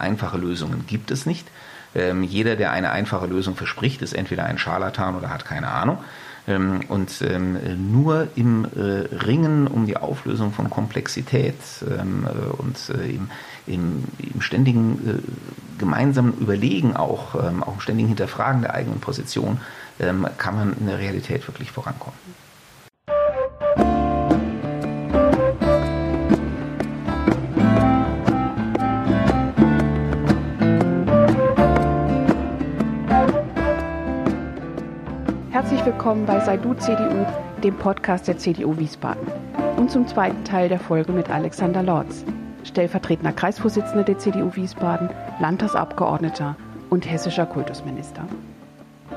Einfache Lösungen gibt es nicht. Ähm, jeder, der eine einfache Lösung verspricht, ist entweder ein Scharlatan oder hat keine Ahnung. Ähm, und ähm, nur im äh, Ringen um die Auflösung von Komplexität ähm, äh, und äh, im, im, im, ständigen gemeinsamen Überlegen auch, auch im ständigen Hinterfragen der eigenen Position, kann man in der Realität wirklich vorankommen. Willkommen bei Sei du CDU, dem Podcast der CDU Wiesbaden. Und zum zweiten Teil der Folge mit Alexander Lorz, stellvertretender Kreisvorsitzender der CDU Wiesbaden, Landtagsabgeordneter und hessischer Kultusminister.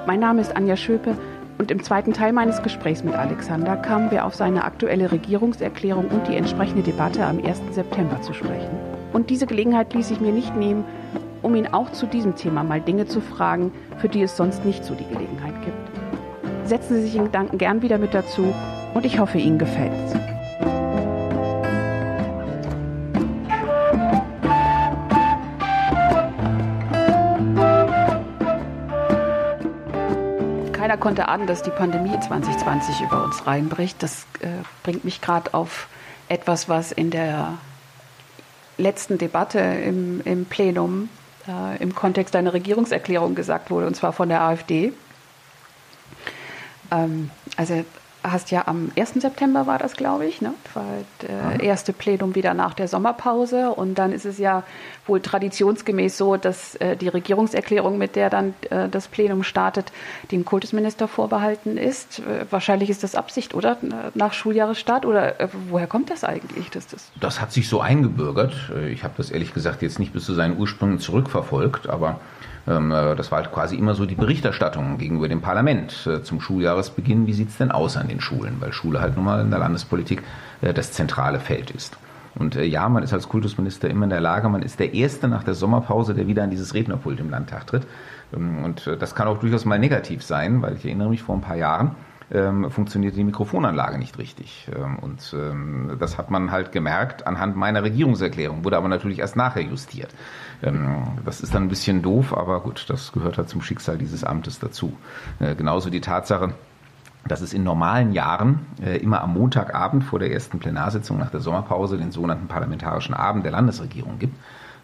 Mein Name ist Anja Schöpe und im zweiten Teil meines Gesprächs mit Alexander kamen wir auf seine aktuelle Regierungserklärung und die entsprechende Debatte am 1. September zu sprechen. Und diese Gelegenheit ließ ich mir nicht nehmen, um ihn auch zu diesem Thema mal Dinge zu fragen, für die es sonst nicht so die Gelegenheit gibt. Setzen Sie sich in Gedanken gern wieder mit dazu und ich hoffe, Ihnen gefällt es. Keiner konnte ahnen, dass die Pandemie 2020 über uns reinbricht. Das äh, bringt mich gerade auf etwas, was in der letzten Debatte im, im Plenum äh, im Kontext einer Regierungserklärung gesagt wurde, und zwar von der AfD. Ähm, also hast ja am 1. September war das, glaube ich, ne? war das äh, erste Plenum wieder nach der Sommerpause. Und dann ist es ja wohl traditionsgemäß so, dass äh, die Regierungserklärung, mit der dann äh, das Plenum startet, dem Kultusminister vorbehalten ist. Äh, wahrscheinlich ist das Absicht, oder? Nach Schuljahresstart? Oder äh, woher kommt das eigentlich? Dass das, das hat sich so eingebürgert. Äh, ich habe das ehrlich gesagt jetzt nicht bis zu seinen Ursprüngen zurückverfolgt, aber das war halt quasi immer so die Berichterstattung gegenüber dem Parlament äh, zum Schuljahresbeginn. Wie sieht es denn aus an den Schulen? Weil Schule halt nun mal in der Landespolitik äh, das zentrale Feld ist. Und ja, man ist als Kultusminister immer in der Lage, man ist der Erste nach der Sommerpause, der wieder an dieses Rednerpult im Landtag tritt. Ähm, und das kann auch durchaus mal negativ sein, weil ich erinnere mich vor ein paar Jahren, ähm, funktionierte die Mikrofonanlage nicht richtig. Ähm, und ähm, das hat man halt gemerkt anhand meiner Regierungserklärung, wurde aber natürlich erst nachher justiert. Ähm, das ist dann ein bisschen doof, aber gut, das gehört halt zum Schicksal dieses Amtes dazu. Äh, genauso die Tatsache, dass es in normalen Jahren äh, immer am Montagabend vor der ersten Plenarsitzung nach der Sommerpause den sogenannten Parlamentarischen Abend der Landesregierung gibt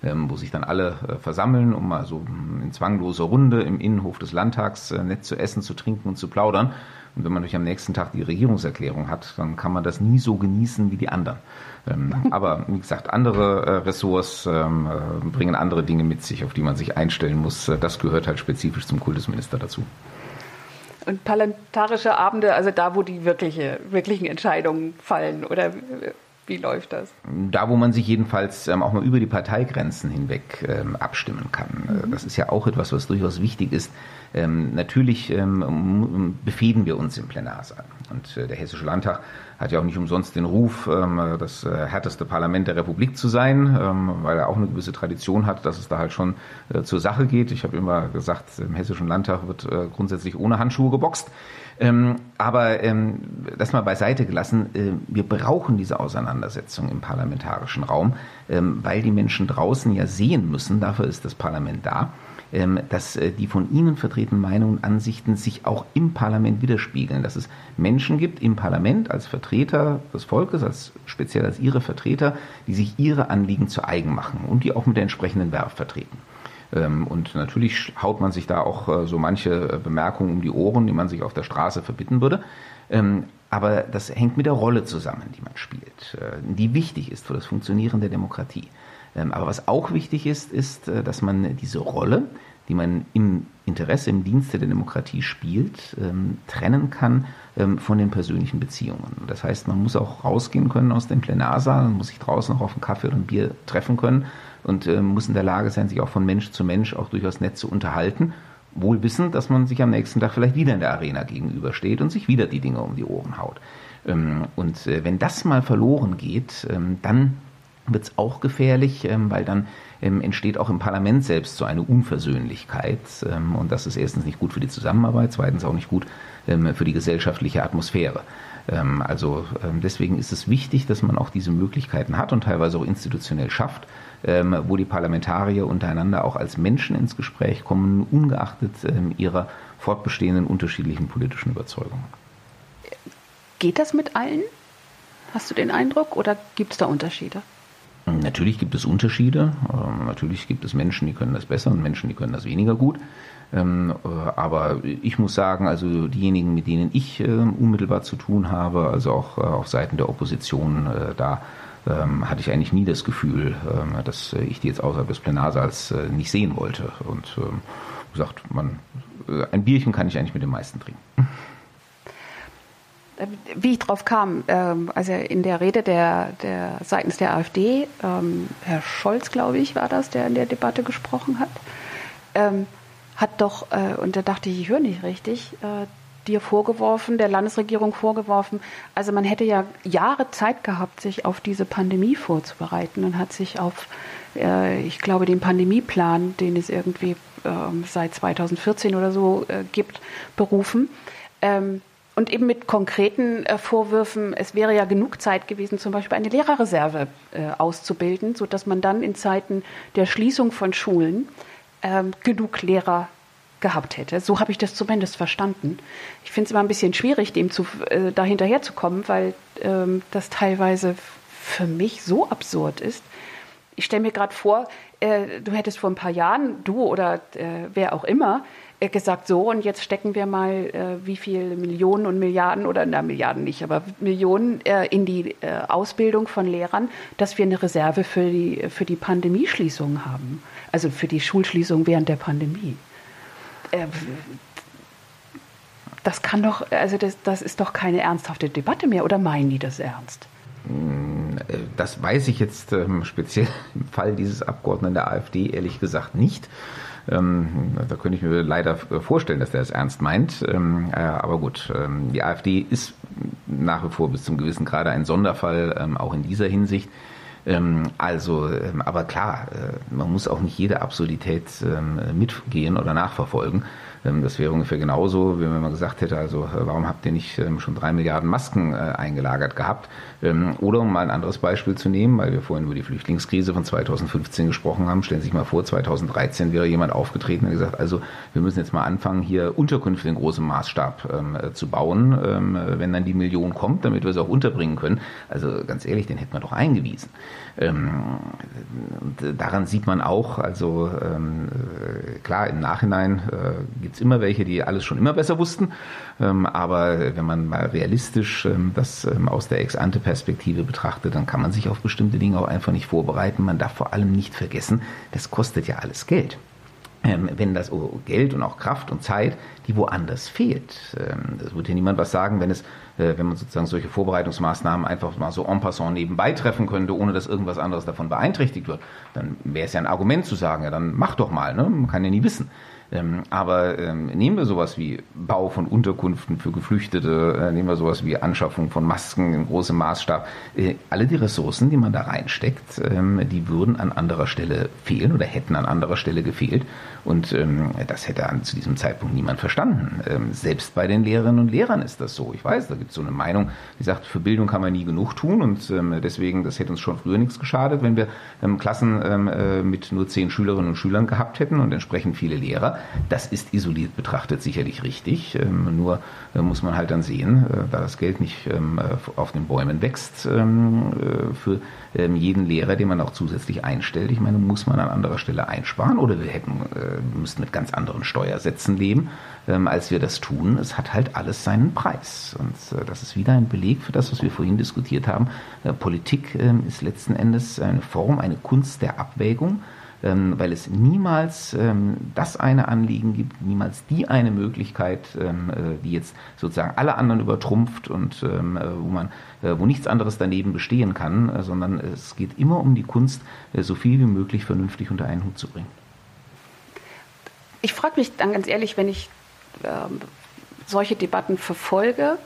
ähm, wo sich dann alle äh, versammeln, um mal so in zwangloser Runde im Innenhof des Landtags äh, nett zu essen, zu trinken und zu plaudern. Und wenn man natürlich am nächsten Tag die Regierungserklärung hat, dann kann man das nie so genießen wie die anderen. Ähm, aber wie gesagt, andere äh, Ressorts ähm, äh, bringen andere Dinge mit sich, auf die man sich einstellen muss. Äh, das gehört halt spezifisch zum Kultusminister dazu. Und parlamentarische Abende, also da, wo die wirkliche, wirklichen Entscheidungen fallen, oder wie läuft das? Da, wo man sich jedenfalls ähm, auch mal über die Parteigrenzen hinweg ähm, abstimmen kann. Mhm. Das ist ja auch etwas, was durchaus wichtig ist. Ähm, natürlich ähm, befehden wir uns im Plenarsaal. Und äh, der Hessische Landtag hat ja auch nicht umsonst den Ruf, ähm, das äh, härteste Parlament der Republik zu sein, ähm, weil er auch eine gewisse Tradition hat, dass es da halt schon äh, zur Sache geht. Ich habe immer gesagt, im Hessischen Landtag wird äh, grundsätzlich ohne Handschuhe geboxt. Ähm, aber ähm, das mal beiseite gelassen, äh, wir brauchen diese Auseinandersetzung im parlamentarischen Raum, ähm, weil die Menschen draußen ja sehen müssen, dafür ist das Parlament da, ähm, dass äh, die von Ihnen vertretenen Meinungen und Ansichten sich auch im Parlament widerspiegeln, dass es Menschen gibt im Parlament als Vertreter des Volkes, als speziell als Ihre Vertreter, die sich ihre Anliegen zu eigen machen und die auch mit der entsprechenden Werf vertreten. Ähm, und natürlich haut man sich da auch äh, so manche äh, Bemerkungen um die Ohren, die man sich auf der Straße verbitten würde. Ähm, aber das hängt mit der Rolle zusammen, die man spielt, die wichtig ist für das Funktionieren der Demokratie. Ähm, aber was auch wichtig ist, ist, dass man diese Rolle, die man im Interesse, im Dienste der Demokratie spielt, trennen kann von den persönlichen Beziehungen. Das heißt, man muss auch rausgehen können aus dem Plenarsaal, man muss sich draußen noch auf einen Kaffee oder ein Bier treffen können und äh, muss in der Lage sein, sich auch von Mensch zu Mensch auch durchaus nett zu unterhalten. Wohl wissend, dass man sich am nächsten Tag vielleicht wieder in der Arena gegenübersteht und sich wieder die Dinge um die Ohren haut. Ähm, und äh, wenn das mal verloren geht, ähm, dann wird es auch gefährlich, ähm, weil dann ähm, entsteht auch im Parlament selbst so eine Unversöhnlichkeit. Ähm, und das ist erstens nicht gut für die Zusammenarbeit, zweitens auch nicht gut für die gesellschaftliche Atmosphäre. Also deswegen ist es wichtig, dass man auch diese Möglichkeiten hat und teilweise auch institutionell schafft, wo die Parlamentarier untereinander auch als Menschen ins Gespräch kommen, ungeachtet ihrer fortbestehenden unterschiedlichen politischen Überzeugungen. Geht das mit allen? Hast du den Eindruck oder gibt es da Unterschiede? Natürlich gibt es Unterschiede. Natürlich gibt es Menschen, die können das besser und Menschen, die können das weniger gut. Ähm, äh, aber ich muss sagen, also diejenigen, mit denen ich äh, unmittelbar zu tun habe, also auch äh, auf Seiten der Opposition, da ähm, hatte ich eigentlich nie das Gefühl, ähm, dass ich die jetzt außerhalb des Plenarsaals nicht sehen wollte. Und gesagt, man, ein Bierchen kann ich eigentlich mit den meisten trinken. Wie ich drauf kam, also in der Rede der, der seitens der AfD, Herr Scholz, glaube ich, war das, der in der Debatte gesprochen hat, hat doch, äh, und da dachte ich, ich höre nicht richtig, äh, dir vorgeworfen, der Landesregierung vorgeworfen, also man hätte ja Jahre Zeit gehabt, sich auf diese Pandemie vorzubereiten und hat sich auf, äh, ich glaube, den Pandemieplan, den es irgendwie ähm, seit 2014 oder so äh, gibt, berufen. Ähm, und eben mit konkreten äh, Vorwürfen, es wäre ja genug Zeit gewesen, zum Beispiel eine Lehrerreserve äh, auszubilden, sodass man dann in Zeiten der Schließung von Schulen ähm, genug Lehrer gehabt hätte. So habe ich das zumindest verstanden. Ich finde es immer ein bisschen schwierig, dem zu, äh, da hinterherzukommen, weil ähm, das teilweise für mich so absurd ist. Ich stelle mir gerade vor, äh, du hättest vor ein paar Jahren, du oder äh, wer auch immer, gesagt, so und jetzt stecken wir mal äh, wie viele Millionen und Milliarden oder na Milliarden nicht, aber Millionen äh, in die Ausbildung von Lehrern, dass wir eine Reserve für die, für die Pandemieschließung haben also für die Schulschließung während der Pandemie. Äh, das kann doch, also das, das ist doch keine ernsthafte Debatte mehr, oder meinen die das ernst? Mm, das weiß ich jetzt ähm, speziell im Fall dieses Abgeordneten der AfD ehrlich gesagt nicht. Ähm, da könnte ich mir leider vorstellen, dass der es ernst meint. Ähm, äh, aber gut, ähm, die AfD ist nach wie vor bis zum gewissen Grade ein Sonderfall, auch in dieser Hinsicht. Also, aber klar, äh, man muss auch nicht jede Absurdität mitgehen oder nachverfolgen. Ähm, das wäre ungefähr genauso, wie wenn man gesagt hätte, also äh, warum habt ihr nicht ähm, schon drei Milliarden Masken äh, eingelagert gehabt? Ähm, oder um mal ein anderes Beispiel zu nehmen, weil wir vorhin über die Flüchtlingskrise von 2015 gesprochen haben, stellen Sie sich mal vor, 2013 wäre jemand aufgetreten und gesagt, also wir müssen jetzt mal anfangen, hier Unterkünfte in großem Maßstab zu bauen, wenn dann die Million kommt, damit wir sie auch unterbringen können. Also ganz ehrlich, den hätten wir doch eingewiesen. daran sieht man auch, also klar, im Nachhinein äh, gibt es immer welche, die alles schon immer besser wussten. Ähm, aber wenn man mal realistisch ähm, das ähm, aus der Ex-Ante-Perspektive betrachtet, dann kann man sich auf bestimmte Dinge auch einfach nicht vorbereiten. Man darf vor allem nicht vergessen, das kostet ja alles Geld. wenn das Geld und auch Kraft und Zeit, die woanders fehlt. Es wird hier niemand was sagen, wenn es, äh, wenn man sozusagen solche Vorbereitungsmaßnahmen einfach mal so en passant nebenbei treffen könnte, ohne dass irgendwas anderes davon beeinträchtigt wird. Dann wäre es ja ein Argument zu sagen, ja, dann mach doch mal, ne? Man kann ja nie wissen. Ähm, aber ähm, nehmen wir sowas wie Bau von Unterkünften für Geflüchtete, äh, nehmen wir sowas wie Anschaffung von Masken in großem Maßstab. Äh, alle die Ressourcen, die man da reinsteckt, ähm, die würden an anderer Stelle fehlen oder hätten an anderer Stelle gefehlt. Und ähm, das hätte an, zu diesem Zeitpunkt niemand verstanden. Ähm, selbst bei den Lehrerinnen und Lehrern ist das so. Ich weiß, da gibt es so eine Meinung, die sagt, für Bildung kann man nie genug tun und ähm, deswegen, das hätte uns schon früher nichts geschadet, wenn wir Klassen äh, mit nur zehn Schülerinnen und Schülern gehabt hätten und entsprechend viele Lehrer. Das ist isoliert betrachtet sicherlich richtig. Ähm, nur äh, muss man halt dann sehen, äh, da das Geld nicht ähm, äh, auf den Bäumen wächst, ähm, für jeden Lehrer, den man auch zusätzlich einstellt, ich meine, muss man an anderer Stelle einsparen oder wir hätten, müssten mit ganz anderen Steuersätzen leben, als wir das tun. Es hat halt alles seinen Preis. Und das ist wieder ein Beleg für das, was wir vorhin diskutiert haben. Politik ist letzten Endes eine Form, eine Kunst der Abwägung ähm, weil es niemals ähm, das eine Anliegen gibt, niemals die eine Möglichkeit, ähm, äh, die jetzt sozusagen alle anderen übertrumpft und ähm, äh, wo man, äh, wo nichts anderes daneben bestehen kann, sondern es geht immer um die Kunst, so viel wie möglich vernünftig unter einen Hut zu bringen. Ich frage mich dann ganz ehrlich, wenn ich ähm, solche Debatten verfolge,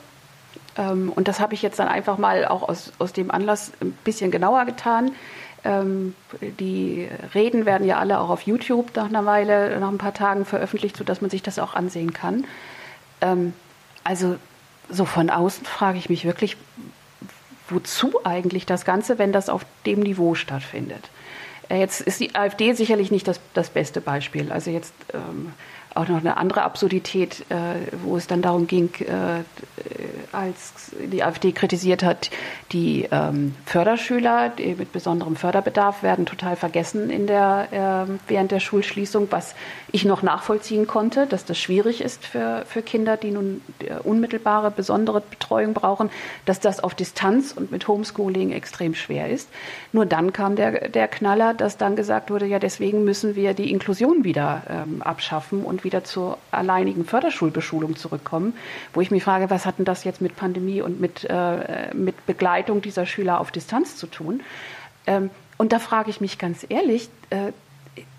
ähm, und das habe ich jetzt dann einfach mal auch aus, aus dem Anlass ein bisschen genauer getan, ähm, die Reden werden ja alle auch auf YouTube nach einer Weile, nach ein paar Tagen veröffentlicht, sodass man sich das auch ansehen kann. Ähm, also so von außen frage ich mich wirklich, wozu eigentlich das Ganze, wenn das auf dem Niveau stattfindet? Äh, jetzt ist die AfD sicherlich nicht das, das beste Beispiel. Also jetzt ähm, auch noch eine andere Absurdität, äh, wo es dann darum ging, äh, als die AfD kritisiert hat, die ähm, Förderschüler die mit besonderem Förderbedarf werden total vergessen in der, äh, während der Schulschließung, was ich noch nachvollziehen konnte, dass das schwierig ist für, für Kinder, die nun äh, unmittelbare, besondere Betreuung brauchen, dass das auf Distanz und mit Homeschooling extrem schwer ist. Nur dann kam der, der Knaller, dass dann gesagt wurde, ja, deswegen müssen wir die Inklusion wieder ähm, abschaffen und wieder zur alleinigen Förderschulbeschulung zurückkommen, wo ich mich frage, was hat denn das jetzt mit Pandemie und mit, äh, mit Begleitung dieser Schüler auf Distanz zu tun? Ähm, und da frage ich mich ganz ehrlich, äh,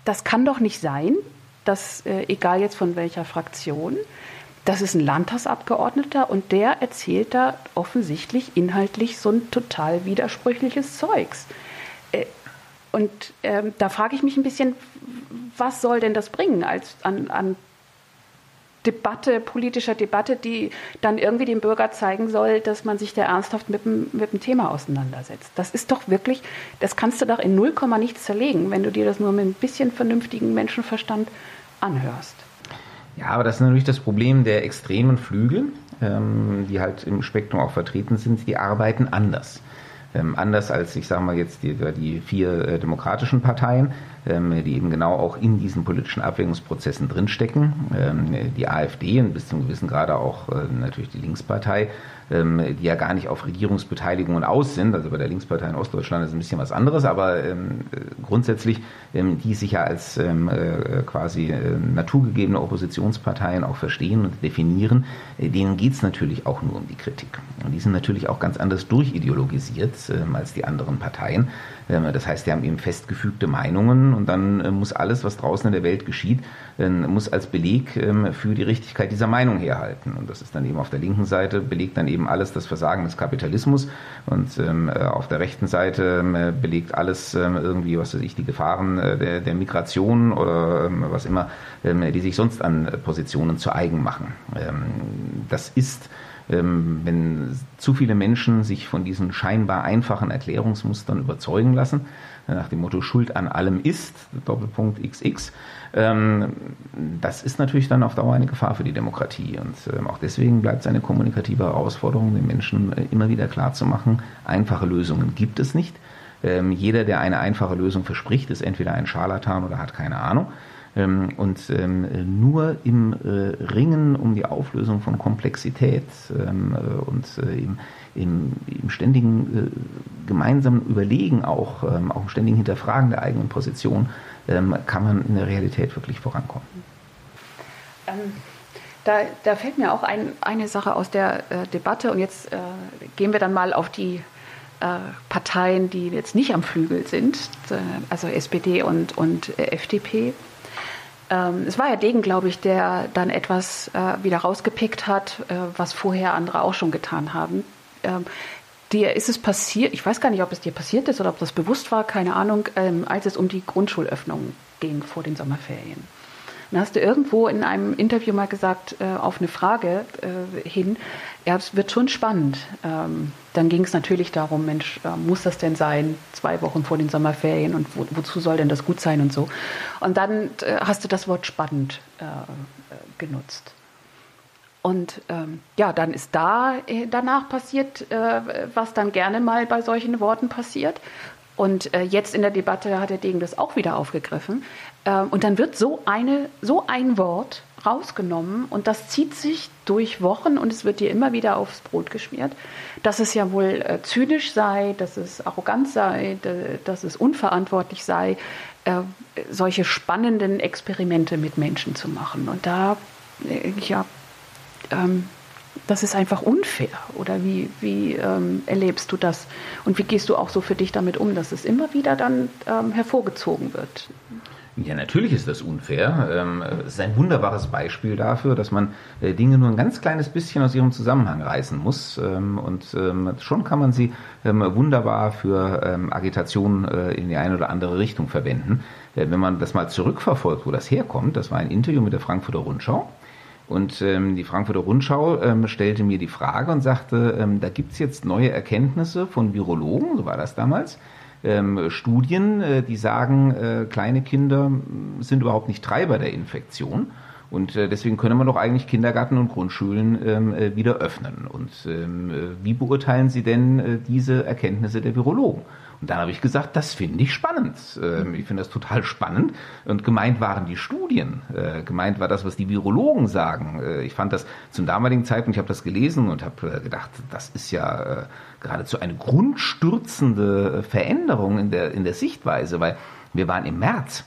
das kann doch nicht sein, dass, äh, egal jetzt von welcher Fraktion, das ist ein Landtagsabgeordneter und der erzählt da offensichtlich inhaltlich so ein total widersprüchliches Zeugs. Und ähm, da frage ich mich ein bisschen, was soll denn das bringen als an, an Debatte, politischer Debatte, die dann irgendwie dem Bürger zeigen soll, dass man sich da ernsthaft mit dem, mit dem Thema auseinandersetzt. Das ist doch wirklich, das kannst du doch in 0, nichts zerlegen, wenn du dir das nur mit ein bisschen vernünftigen Menschenverstand anhörst. Ja, aber das ist natürlich das Problem der extremen Flügel, ähm, die halt im Spektrum auch vertreten sind, die arbeiten anders. Ähm, anders als, ich sage mal jetzt, die, die vier äh, demokratischen Parteien, ähm, die eben genau auch in diesen politischen Abwägungsprozessen drinstecken. Ähm, die AfD und bis zum gewissen Grade auch äh, natürlich die Linkspartei, die ja gar nicht auf Regierungsbeteiligungen aus sind. Also bei der Linkspartei in Ostdeutschland ist ein bisschen was anderes, aber grundsätzlich, die sich ja als äh, quasi naturgegebene Oppositionsparteien auch verstehen und definieren, denen geht es natürlich auch nur um die Kritik. Und die sind natürlich auch ganz anders durchideologisiert als die anderen Parteien. Das heißt, die haben eben festgefügte Meinungen und dann äh, muss alles, was draußen in der Welt geschieht, äh, muss als Beleg ähm, für die Richtigkeit dieser Meinung herhalten. Und das ist dann eben auf der linken Seite belegt dann eben alles das Versagen des Kapitalismus und ähm, äh, auf der rechten Seite ähm, belegt alles irgendwie, was weiß ich, die Gefahren der, der Migration oder was immer, die sich sonst an Positionen zu eigen machen. Das ist ähm, wenn zu viele Menschen sich von diesen scheinbar einfachen Erklärungsmustern überzeugen lassen, äh, nach dem Motto Schuld an allem ist, Doppelpunkt XX, ähm, das ist natürlich dann auf Dauer eine Gefahr für die Demokratie. Und ähm, auch deswegen bleibt es eine kommunikative Herausforderung, den Menschen äh, immer wieder klarzumachen, einfache Lösungen gibt es nicht. Jeder, der eine einfache Lösung verspricht, ist entweder ein Scharlatan oder hat keine Ahnung. Ähm, und ähm, nur im äh, Ringen um die Auflösung von Komplexität ähm, äh, und äh, im, im, im ständigen gemeinsamen Überlegen auch, auch im ständigen Hinterfragen der eigenen Position, kann man in der Realität wirklich vorankommen. Ähm, da, da, fällt mir auch ein, eine Sache aus der äh, Debatte und jetzt äh, gehen wir dann mal auf die äh, Parteien, die jetzt nicht am Flügel sind, also SPD und, und FDP. Ähm, es war ja Degen, glaube ich, der dann etwas äh, wieder rausgepickt hat, äh, was vorher andere auch schon getan haben. Ähm, dir ist es passiert, ich weiß gar nicht, ob es dir passiert ist oder ob das bewusst war, keine Ahnung, ähm, als es um die Grundschulöffnung ging vor den Sommerferien. Dann hast du irgendwo in einem Interview mal gesagt, äh, auf eine Frage äh, hin, ja, es wird schon spannend. Ähm, dann ging es natürlich darum, Mensch, äh, muss das denn sein, zwei Wochen vor den Sommerferien und wo, wozu soll denn das gut sein und so. Und dann äh, hast du das Wort spannend äh, genutzt. Und ähm, ja, dann ist da äh, danach passiert, äh, was dann gerne mal bei solchen Worten passiert. Und äh, jetzt in der Debatte hat der Degen das auch wieder aufgegriffen. Ähm, und dann wird so, eine, so ein Wort rausgenommen und das zieht sich durch Wochen und es wird dir immer wieder aufs Brot geschmiert, dass es ja wohl äh, zynisch sei, dass es arrogant sei, dass es unverantwortlich sei, äh, solche spannenden Experimente mit Menschen zu machen. Und da, äh, ja, ähm, das ist einfach unfair. Oder wie, wie ähm, erlebst du das? Und wie gehst du auch so für dich damit um, dass es immer wieder dann ähm, hervorgezogen wird? Ja, natürlich ist das unfair. Ähm, es ist ein wunderbares Beispiel dafür, dass man äh, Dinge nur ein ganz kleines bisschen aus ihrem Zusammenhang reißen muss. Ähm, und ähm, schon kann man sie wunderbar für Agitation äh, in die eine oder andere Richtung verwenden. Äh, wenn man das mal zurückverfolgt, wo das herkommt, das war ein Interview mit der Frankfurter Rundschau. Und ähm, die Frankfurter Rundschau ähm, stellte mir die Frage und sagte, ähm, da gibt es jetzt neue Erkenntnisse von Virologen, so war das damals, ähm, Studien, äh, die sagen, äh, kleine Kinder sind überhaupt nicht Treiber der Infektion. Und äh, deswegen können wir doch eigentlich Kindergarten und Grundschulen ähm, äh, wieder öffnen. Und ähm, äh, wie beurteilen Sie denn äh, diese Erkenntnisse der Virologen? Und dann habe ich gesagt, das finde ich spannend. Ähm, ich finde das total spannend. Und gemeint waren die Studien. Äh, gemeint war das, was die Virologen sagen. Äh, ich fand das zum damaligen Zeitpunkt, ich habe das gelesen und habe äh, gedacht, das ist ja äh, geradezu eine grundstürzende Veränderung in der, in der Sichtweise, weil wir waren im März,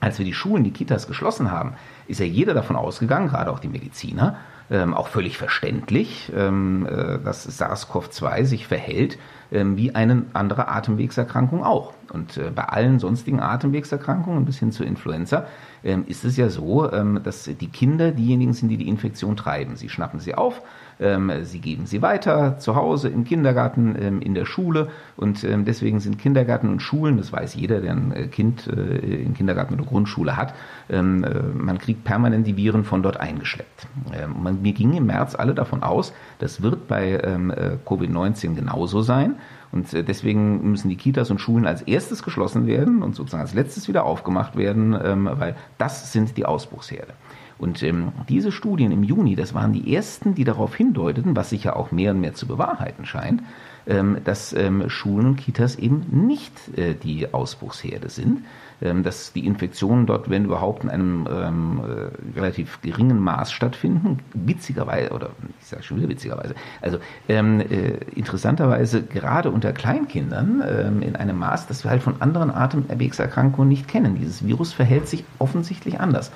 als wir die Schulen, die Kitas geschlossen haben, ist ja jeder davon ausgegangen, gerade auch die Mediziner, ähm, auch völlig verständlich, ähm, äh, dass SARS-CoV-2 sich verhält ähm, wie eine andere Atemwegserkrankung auch. Und äh, bei allen sonstigen Atemwegserkrankungen bis hin zur Influenza ähm, ist es ja so, ähm, dass die Kinder diejenigen sind, die die Infektion treiben. Sie schnappen sie auf, sie geben sie weiter zu Hause, im Kindergarten, ähm, in der Schule. Und ähm, deswegen sind Kindergärten und Schulen, das weiß jeder, der ein äh, Kind äh, im Kindergarten oder Grundschule hat, ähm, äh, man kriegt permanent die Viren von dort eingeschleppt. Ähm, man, mir ging im März alle davon aus, das wird bei ähm, äh, Covid-19 genauso sein. Und deswegen müssen die Kitas und Schulen als erstes geschlossen werden und sozusagen als letztes wieder aufgemacht werden, ähm, weil das sind die Ausbruchsherde. Und ähm, diese Studien im Juni, das waren die ersten, die darauf hindeuteten, was sich ja auch mehr und mehr zu bewahrheiten scheint, ähm, dass ähm, Schulen und Kitas eben nicht äh, die Ausbruchsherde sind, ähm, dass die Infektionen dort, wenn überhaupt, in einem ähm, äh, relativ geringen Maß stattfinden. Witzigerweise, oder ich sage schon wieder witzigerweise, also ähm, äh, interessanterweise gerade unter Kleinkindern ähm, in einem Maß, das wir halt von anderen Atemwegserkrankungen nicht kennen. Dieses Virus verhält sich offensichtlich anders.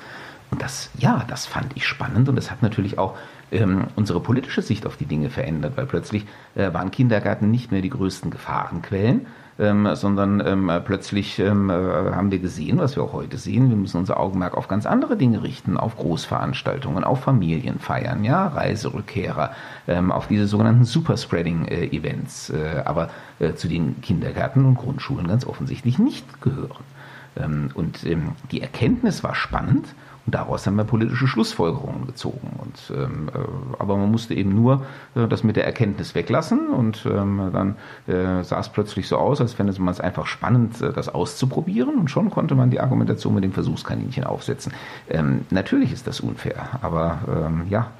Und das, ja, das fand ich spannend und das hat natürlich auch ähm, unsere politische Sicht auf die Dinge verändert, weil plötzlich äh, waren Kindergärten nicht mehr die größten Gefahrenquellen, ähm, sondern ähm, plötzlich ähm, äh, haben wir gesehen, was wir auch heute sehen, wir müssen unser Augenmerk auf ganz andere Dinge richten, auf Großveranstaltungen, auf Familienfeiern, ja, Reiserückkehrer, ähm, auf diese sogenannten Superspreading-Events, äh, aber äh, zu den Kindergärten und Grundschulen ganz offensichtlich nicht gehören. Ähm, und die Erkenntnis war spannend und daraus haben wir politische Schlussfolgerungen gezogen. Und, ähm, äh, aber man musste eben nur äh, das mit der Erkenntnis weglassen und ähm, dann äh, sah es plötzlich so aus, als fände man es einfach spannend, äh, das auszuprobieren und schon konnte man die Argumentation mit dem Versuchskaninchen aufsetzen. Ähm, natürlich ist das unfair, aber ähm, ja,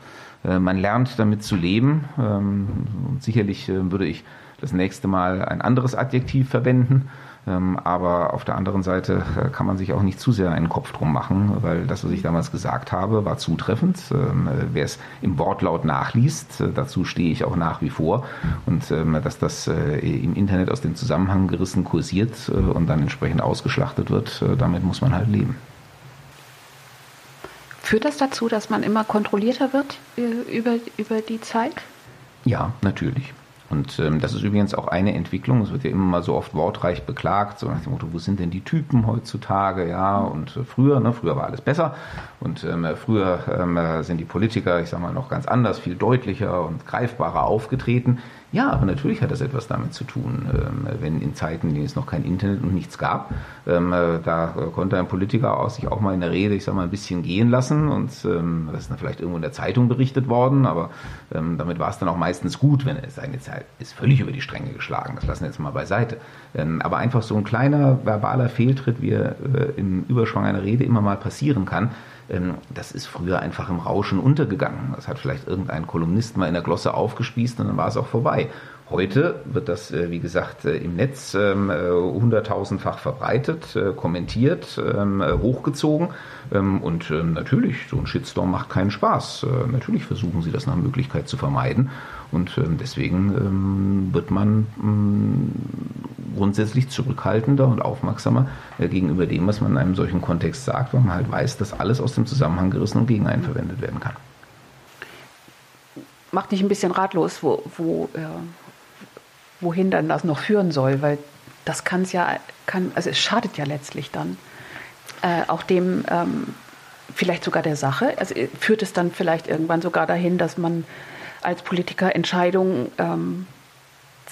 äh, man lernt damit zu leben ähm, und sicherlich äh, würde ich das nächste Mal ein anderes Adjektiv verwenden. Ähm, aber auf der anderen Seite äh, kann man sich auch nicht zu sehr einen Kopf drum machen, weil das, was ich damals gesagt habe, war zutreffend. Ähm, äh, wer es im Wortlaut nachliest, äh, dazu stehe ich auch nach wie vor. Und ähm, dass das im Internet aus dem Zusammenhang gerissen kursiert und dann entsprechend ausgeschlachtet wird, damit muss man halt leben. Führt das dazu, dass man immer kontrollierter wird über, über die Zeit? Ja, natürlich. Und ähm, das ist übrigens auch eine Entwicklung, es wird ja immer mal so oft wortreich beklagt, so nach dem Motto, wo sind denn die Typen heutzutage, ja, und äh, früher, ne, früher war alles besser. Und ähm, früher ähm, sind die Politiker, ich sag mal, noch ganz anders, viel deutlicher und greifbarer aufgetreten. Ja, aber natürlich hat das etwas damit zu tun, ähm, wenn in Zeiten, in denen es noch kein Internet und nichts gab, ähm, äh, da konnte ein Politiker aus sich auch mal in der Rede, ich sag mal, ein bisschen gehen lassen und ähm, das ist dann vielleicht irgendwo in der Zeitung berichtet worden, aber damit war es dann auch meistens gut, wenn es eine Zeit ist völlig über die Stränge geschlagen, das lassen wir jetzt mal beiseite. aber einfach so ein kleiner verbaler Fehltritt, wie er äh, im Überschwang einer Rede immer mal passieren kann, das ist früher einfach im Rauschen untergegangen. Das hat vielleicht irgendein Kolumnist mal in der Glosse aufgespießt und dann war es auch vorbei. Heute wird das, äh, wie gesagt, äh, im Netz ähm, äh, hunderttausendfach verbreitet, kommentiert, ähm, hochgezogen. Und natürlich, so ein Shitstorm macht keinen Spaß. Natürlich versuchen sie das nach Möglichkeit zu vermeiden. Und deswegen wird man mm, grundsätzlich zurückhaltender und aufmerksamer gegenüber dem, was man in einem solchen Kontext sagt, weil man halt weiß, dass alles aus dem Zusammenhang gerissen und gegen einen verwendet werden kann. Macht dich ein bisschen ratlos, wo, wo wohin dann das noch führen soll, weil das kann es ja, kann, also es schadet ja letztlich dann äh, auch dem, ähm, vielleicht sogar der Sache. Also äh, führt es dann vielleicht irgendwann sogar dahin, dass man als Politiker Entscheidungen ähm,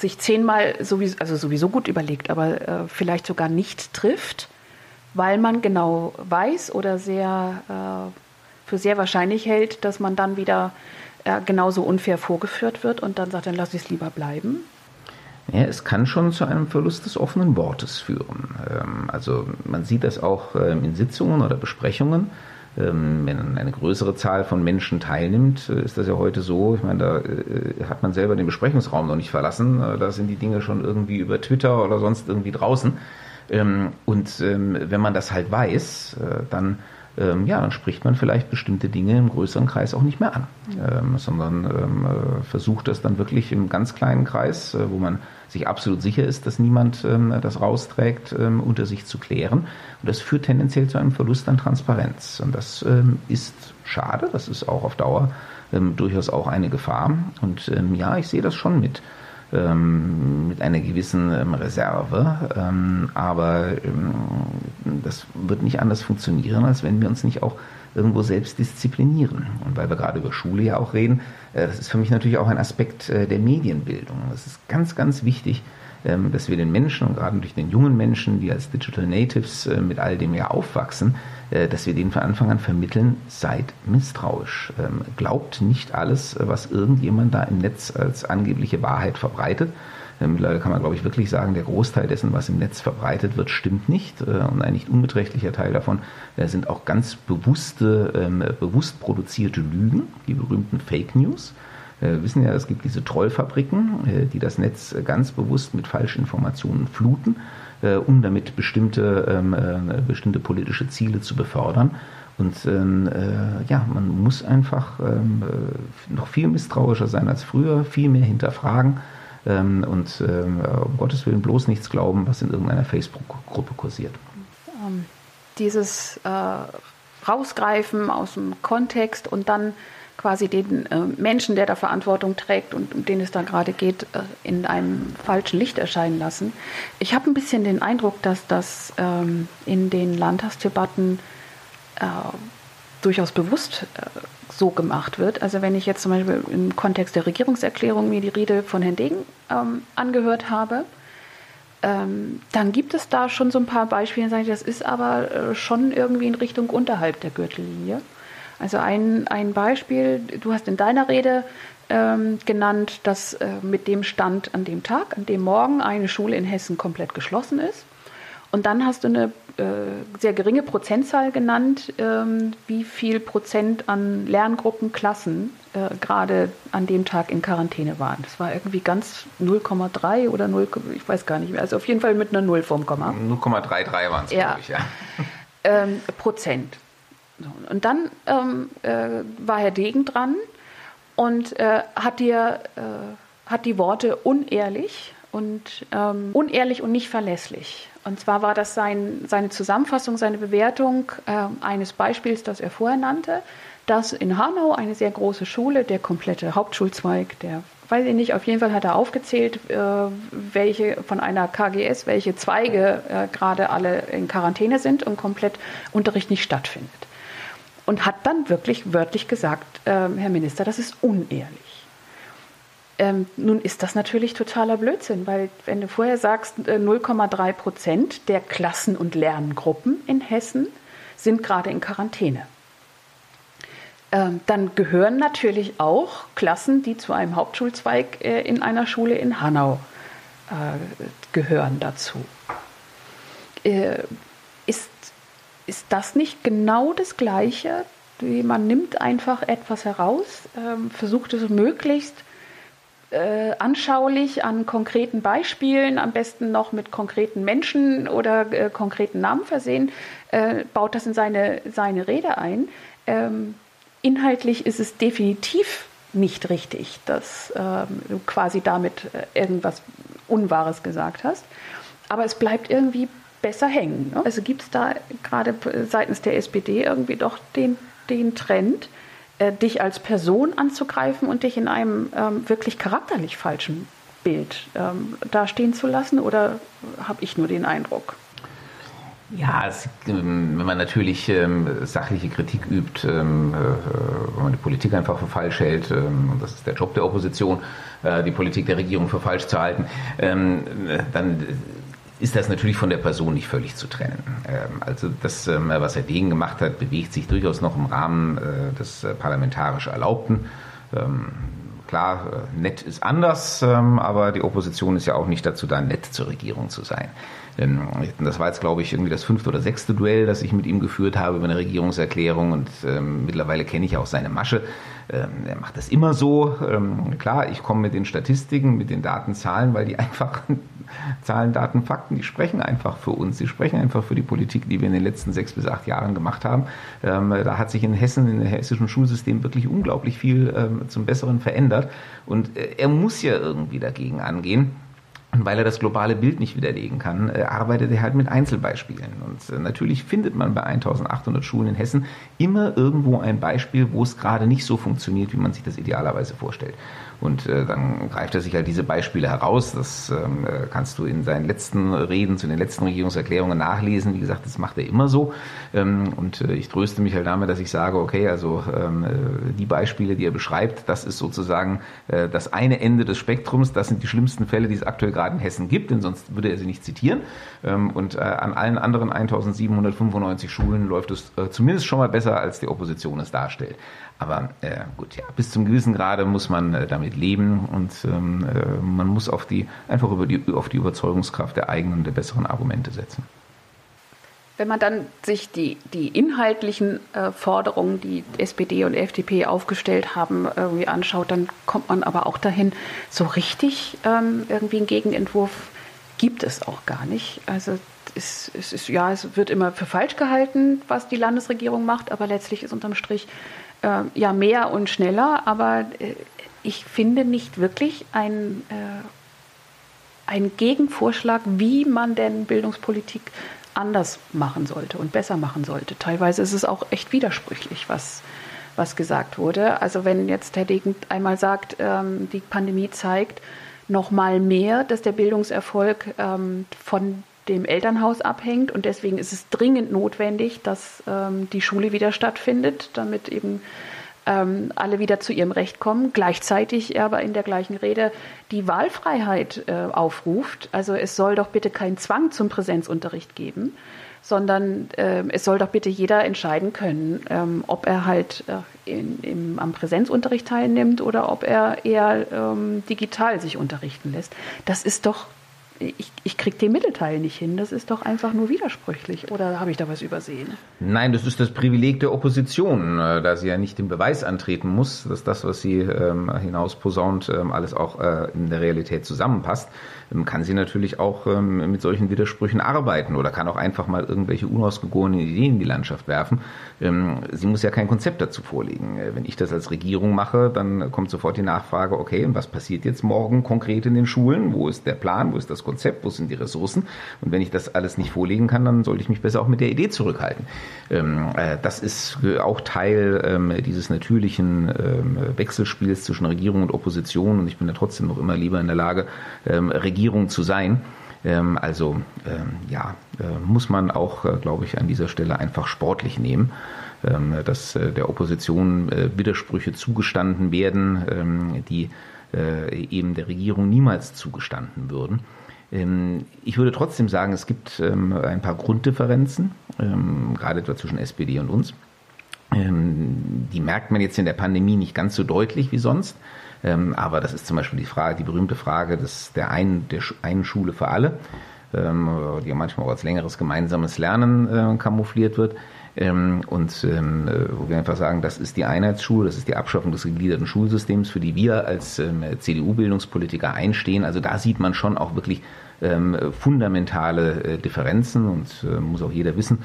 sich zehnmal sowieso, also sowieso gut überlegt, aber äh, vielleicht sogar nicht trifft, weil man genau weiß oder sehr äh, für sehr wahrscheinlich hält, dass man dann wieder äh, genauso unfair vorgeführt wird und dann sagt, dann lasse ich es lieber bleiben? Ja, es kann schon zu einem Verlust des offenen Wortes führen. Ähm, also man sieht das auch ähm, in Sitzungen oder Besprechungen. Ähm, wenn eine größere Zahl von Menschen teilnimmt, äh, ist das ja heute so. Ich meine, da äh, hat man selber den Besprechungsraum noch nicht verlassen. Äh, da sind die Dinge schon irgendwie über Twitter oder sonst irgendwie draußen. Und wenn man das halt weiß, dann ähm, ja, dann spricht man vielleicht bestimmte Dinge im größeren Kreis auch nicht mehr an, ähm, sondern ähm, versucht das dann wirklich im ganz kleinen Kreis, wo man sich absolut sicher ist, dass niemand ähm, das rausträgt, ähm, unter sich zu klären. Und das führt tendenziell zu einem Verlust an Transparenz. Und das ähm, ist schade, das ist auch auf Dauer durchaus auch eine Gefahr. Und ja, ich sehe das schon mit ähm, mit einer gewissen ähm, Reserve. Ähm, aber ähm, das wird nicht anders funktionieren, als wenn wir uns nicht auch irgendwo selbst disziplinieren. Und weil wir gerade über Schule ja auch reden, äh, das ist für mich natürlich auch ein Aspekt äh, der Medienbildung. Es ist ganz, ganz wichtig, ähm, dass wir den Menschen und gerade durch den jungen Menschen, die als Digital Natives äh, mit all dem ja aufwachsen, äh, dass wir denen von Anfang an vermitteln, seid misstrauisch. Ähm, glaubt nicht alles, was irgendjemand da im Netz als angebliche Wahrheit verbreitet. Ähm, mittlerweile kann man, glaube ich, wirklich sagen, der Großteil dessen, was im Netz verbreitet wird, stimmt nicht. Äh, und ein nicht unbeträchtlicher Teil davon sind auch ganz bewusste, bewusst produzierte Lügen, die berühmten Fake News. Wir wissen ja, es gibt diese Trollfabriken, äh, die das Netz ganz bewusst mit Falschinformationen fluten, äh, um damit bestimmte, ähm, äh, bestimmte politische Ziele zu befördern. Und ähm, ja, man muss einfach ähm, noch viel misstrauischer sein als früher, viel mehr hinterfragen und um Gottes Willen bloß nichts glauben, was in irgendeiner Facebook-Gruppe kursiert. Dieses äh, Rausgreifen aus dem Kontext und dann quasi den äh, Menschen, der da Verantwortung trägt und um den es da gerade geht, äh, in einem falschen Licht erscheinen lassen. Ich habe ein bisschen den Eindruck, dass das ähm, in den Landtagsdebatten äh, durchaus bewusst äh, so gemacht wird. Also wenn ich jetzt zum Beispiel im Kontext der Regierungserklärung mir die Rede von Herrn Degen ähm, angehört habe, ähm, dann gibt es da schon so ein paar Beispiele, sage ich, das ist aber äh, schon irgendwie in Richtung unterhalb der Gürtellinie. Also ein, ein Beispiel, du hast in deiner Rede ähm, genannt, dass äh, mit dem Stand an dem Tag, an dem Morgen eine Schule in Hessen komplett geschlossen ist. Und dann hast du eine äh, sehr geringe Prozentzahl genannt, ähm, wie viel Prozent an Lerngruppen, Klassen äh, gerade an dem Tag in Quarantäne waren. Das war irgendwie ganz 0,3 oder 0, ich weiß gar nicht mehr. Also auf jeden Fall mit einer Null vorm Komma. 0,33 waren es, ja. glaube ich, ja. Ähm, Prozent. Und dann ähm, äh, war Herr Degen dran und äh, hat, dir, äh, hat die Worte unehrlich und ähm, unehrlich und nicht verlässlich. Und zwar war das sein, seine Zusammenfassung, seine Bewertung äh, eines Beispiels, das er vorher nannte, dass in Hanau eine sehr große Schule, der komplette Hauptschulzweig, der weiß ich nicht, auf jeden Fall hat er aufgezählt, äh, welche von einer KGS, welche Zweige äh, gerade alle in Quarantäne sind und komplett Unterricht nicht stattfindet und hat dann wirklich wörtlich gesagt, äh, Herr Minister, das ist unehrlich. Ähm, nun ist das natürlich totaler Blödsinn, weil wenn du vorher sagst, 0,3 äh, Prozent der Klassen- und Lerngruppen in Hessen sind gerade in Quarantäne. Ähm, dann gehören natürlich auch Klassen, die zu einem Hauptschulzweig äh, in einer Schule in Hanau äh, gehören dazu. Äh, ist ist das nicht genau das Gleiche? Man nimmt einfach etwas heraus, ähm, versucht es möglichst äh, anschaulich an konkreten Beispielen, am besten noch mit konkreten Menschen oder äh, konkreten Namen versehen, äh, baut das in seine, seine Rede ein. Ähm, inhaltlich ist es definitiv nicht richtig, dass ähm, du quasi damit irgendwas Unwahres gesagt hast. Aber es bleibt irgendwie besser hängen. Ne? Also gibt es da gerade seitens der SPD irgendwie doch den, den Trend, äh, dich als Person anzugreifen und dich in einem ähm, wirklich charakterlich falschen Bild ähm, dastehen zu lassen? Oder habe ich nur den Eindruck? Ja, es, ähm, wenn man natürlich ähm, sachliche Kritik übt, ähm, äh, wenn man die Politik einfach für falsch hält, ähm, und das ist der Job der Opposition, äh, die Politik der Regierung für falsch zu halten, ähm, dann ist das natürlich von der Person nicht völlig zu trennen. Ähm, also das, ähm, was Herr Degen gemacht hat, bewegt sich durchaus noch im Rahmen äh, des äh, parlamentarisch Erlaubten. Ähm, klar, äh, nett ist anders, aber die Opposition ist ja auch nicht dazu da, nett zur Regierung zu sein. Das war jetzt, glaube ich, irgendwie das fünfte oder sechste Duell, das ich mit ihm geführt habe über eine Regierungserklärung und mittlerweile kenne ich auch seine Masche. Er macht das immer so. Klar, ich komme mit den Statistiken, mit den Daten, Zahlen, weil die einfach Zahlen, Daten, Fakten, die sprechen einfach für uns. Sie sprechen einfach für die Politik, die wir in den letzten sechs bis acht Jahren gemacht haben. Ähm, da hat sich in Hessen, in dem hessischen Schulsystem wirklich unglaublich viel ähm, zum Besseren verändert. Und äh, er muss ja irgendwie dagegen angehen. Und weil er das globale Bild nicht widerlegen kann, äh, arbeitet er halt mit Einzelbeispielen. Und äh, natürlich findet man bei 1800 Schulen in Hessen immer irgendwo ein Beispiel, wo es gerade nicht so funktioniert, wie man sich das idealerweise vorstellt. Und äh, dann greift er sich halt diese Beispiele heraus. Das ähm, äh, kannst du in seinen letzten Reden, zu den letzten Regierungserklärungen nachlesen. Wie gesagt, das macht er immer so. Ähm, und äh, ich tröste mich halt damit, dass ich sage, okay, also ähm, äh, die Beispiele, die er beschreibt, das ist sozusagen äh, das eine Ende des Spektrums. Das sind die schlimmsten Fälle, die es aktuell gerade in Hessen gibt, denn sonst würde er sie nicht zitieren. Ähm, und äh, an allen anderen 1795 Schulen läuft es zumindest schon mal besser, als die Opposition es darstellt. Aber äh, gut, ja, bis zum gewissen Grade muss man äh, damit leben und ähm, äh, man muss auf die, einfach über die, auf die Überzeugungskraft der eigenen, der besseren Argumente setzen. Wenn man dann sich die, die inhaltlichen äh, Forderungen, die SPD und FDP aufgestellt haben, irgendwie anschaut, dann kommt man aber auch dahin, so richtig ähm, irgendwie einen Gegenentwurf gibt es auch gar nicht. Also es, es ist, ja, es wird immer für falsch gehalten, was die Landesregierung macht, aber letztlich ist unterm Strich äh, ja mehr und schneller, aber äh, ich finde nicht wirklich ein, äh, ein Gegenvorschlag, wie man denn Bildungspolitik anders machen sollte und besser machen sollte. Teilweise ist es auch echt widersprüchlich, was, was gesagt wurde. Also wenn jetzt Herr Degen einmal sagt, ähm, die Pandemie zeigt noch mal mehr, dass der Bildungserfolg ähm, von dem Elternhaus abhängt und deswegen ist es dringend notwendig, dass ähm, die Schule wieder stattfindet, damit eben ähm, alle wieder zu ihrem Recht kommen. Gleichzeitig aber in der gleichen Rede die Wahlfreiheit äh, aufruft. Also es soll doch bitte keinen Zwang zum Präsenzunterricht geben, sondern äh, es soll doch bitte jeder entscheiden können, ähm, ob er halt äh, in, im, am Präsenzunterricht teilnimmt oder ob er eher ähm, digital sich unterrichten lässt. Das ist doch ich, ich kriege den Mittelteil nicht hin. Das ist doch einfach nur widersprüchlich. Oder habe ich da was übersehen? Nein, das ist das Privileg der Opposition, äh, da sie ja nicht den Beweis antreten muss, dass das, was sie ähm, hinausposaunt, ähm, alles auch äh, in der Realität zusammenpasst. Ähm, kann sie natürlich auch ähm, mit solchen Widersprüchen arbeiten oder kann auch einfach mal irgendwelche unausgegorenen Ideen in die Landschaft werfen. Ähm, sie muss ja kein Konzept dazu vorlegen. Äh, wenn ich das als Regierung mache, dann kommt sofort die Nachfrage, okay, was passiert jetzt morgen konkret in den Schulen? Wo ist der Plan? Wo ist das Konzept? Wo sind die Ressourcen? Und wenn ich das alles nicht vorlegen kann, dann sollte ich mich besser auch mit der Idee zurückhalten. Äh, das ist auch Teil dieses natürlichen Wechselspiels zwischen Regierung und Opposition und ich bin da trotzdem noch immer lieber in der Lage, Regierung Regierung zu sein. Ähm, also ähm, ja, äh, muss man auch, äh, glaube ich, an dieser Stelle einfach sportlich nehmen, ähm, dass äh, der Opposition Widersprüche zugestanden werden, die eben der Regierung niemals zugestanden würden. Ich würde trotzdem sagen, es gibt ein paar Grunddifferenzen, gerade etwa zwischen SPD und uns. Die merkt man jetzt in der Pandemie nicht ganz so deutlich wie sonst. Ähm, aber das ist zum Beispiel die Frage, die berühmte Frage des, der, einen, der einen Schule für alle, ähm, die ja manchmal auch als längeres gemeinsames Lernen äh, kamoufliert wird. Ähm, und ähm, äh, wo wir einfach sagen, das ist die Einheitsschule, das ist die Abschaffung des gegliederten Schulsystems, für die wir als ähm, CDU-Bildungspolitiker einstehen. Also da sieht man schon auch wirklich fundamentale äh, Differenzen und äh, muss auch jeder wissen,